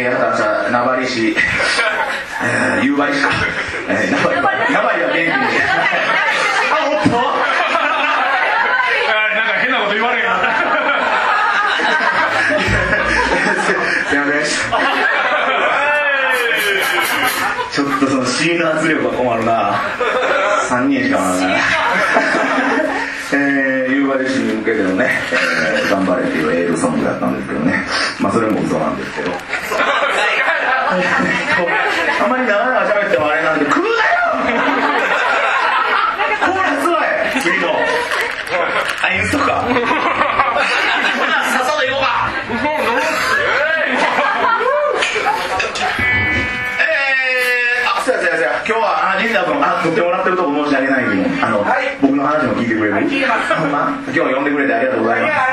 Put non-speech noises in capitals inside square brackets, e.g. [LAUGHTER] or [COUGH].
[LAUGHS] えー、経営破綻した名張市、えー、夕張市か、えー、名張名張は元気にあおっとなんか変なこと言われんよすいませんちょっとその C の圧力が困るな。3人しかおらんな。えー、夕張市に向けてのね、えー頑張れっていうエールソングだったんですけどね。まあそれも嘘なんですけどあまり長々喋ってもあれなんで食うなよコーラスは次のあインストかさっさと行こうかえー、あ、そうやそうやそうや今日は、あ、リンダ君、あ、撮ってもらってるとこ申し訳ないけど、あの、はい僕の話も聞いてくれる聞いてます今日は呼んでくれてありがとうございます。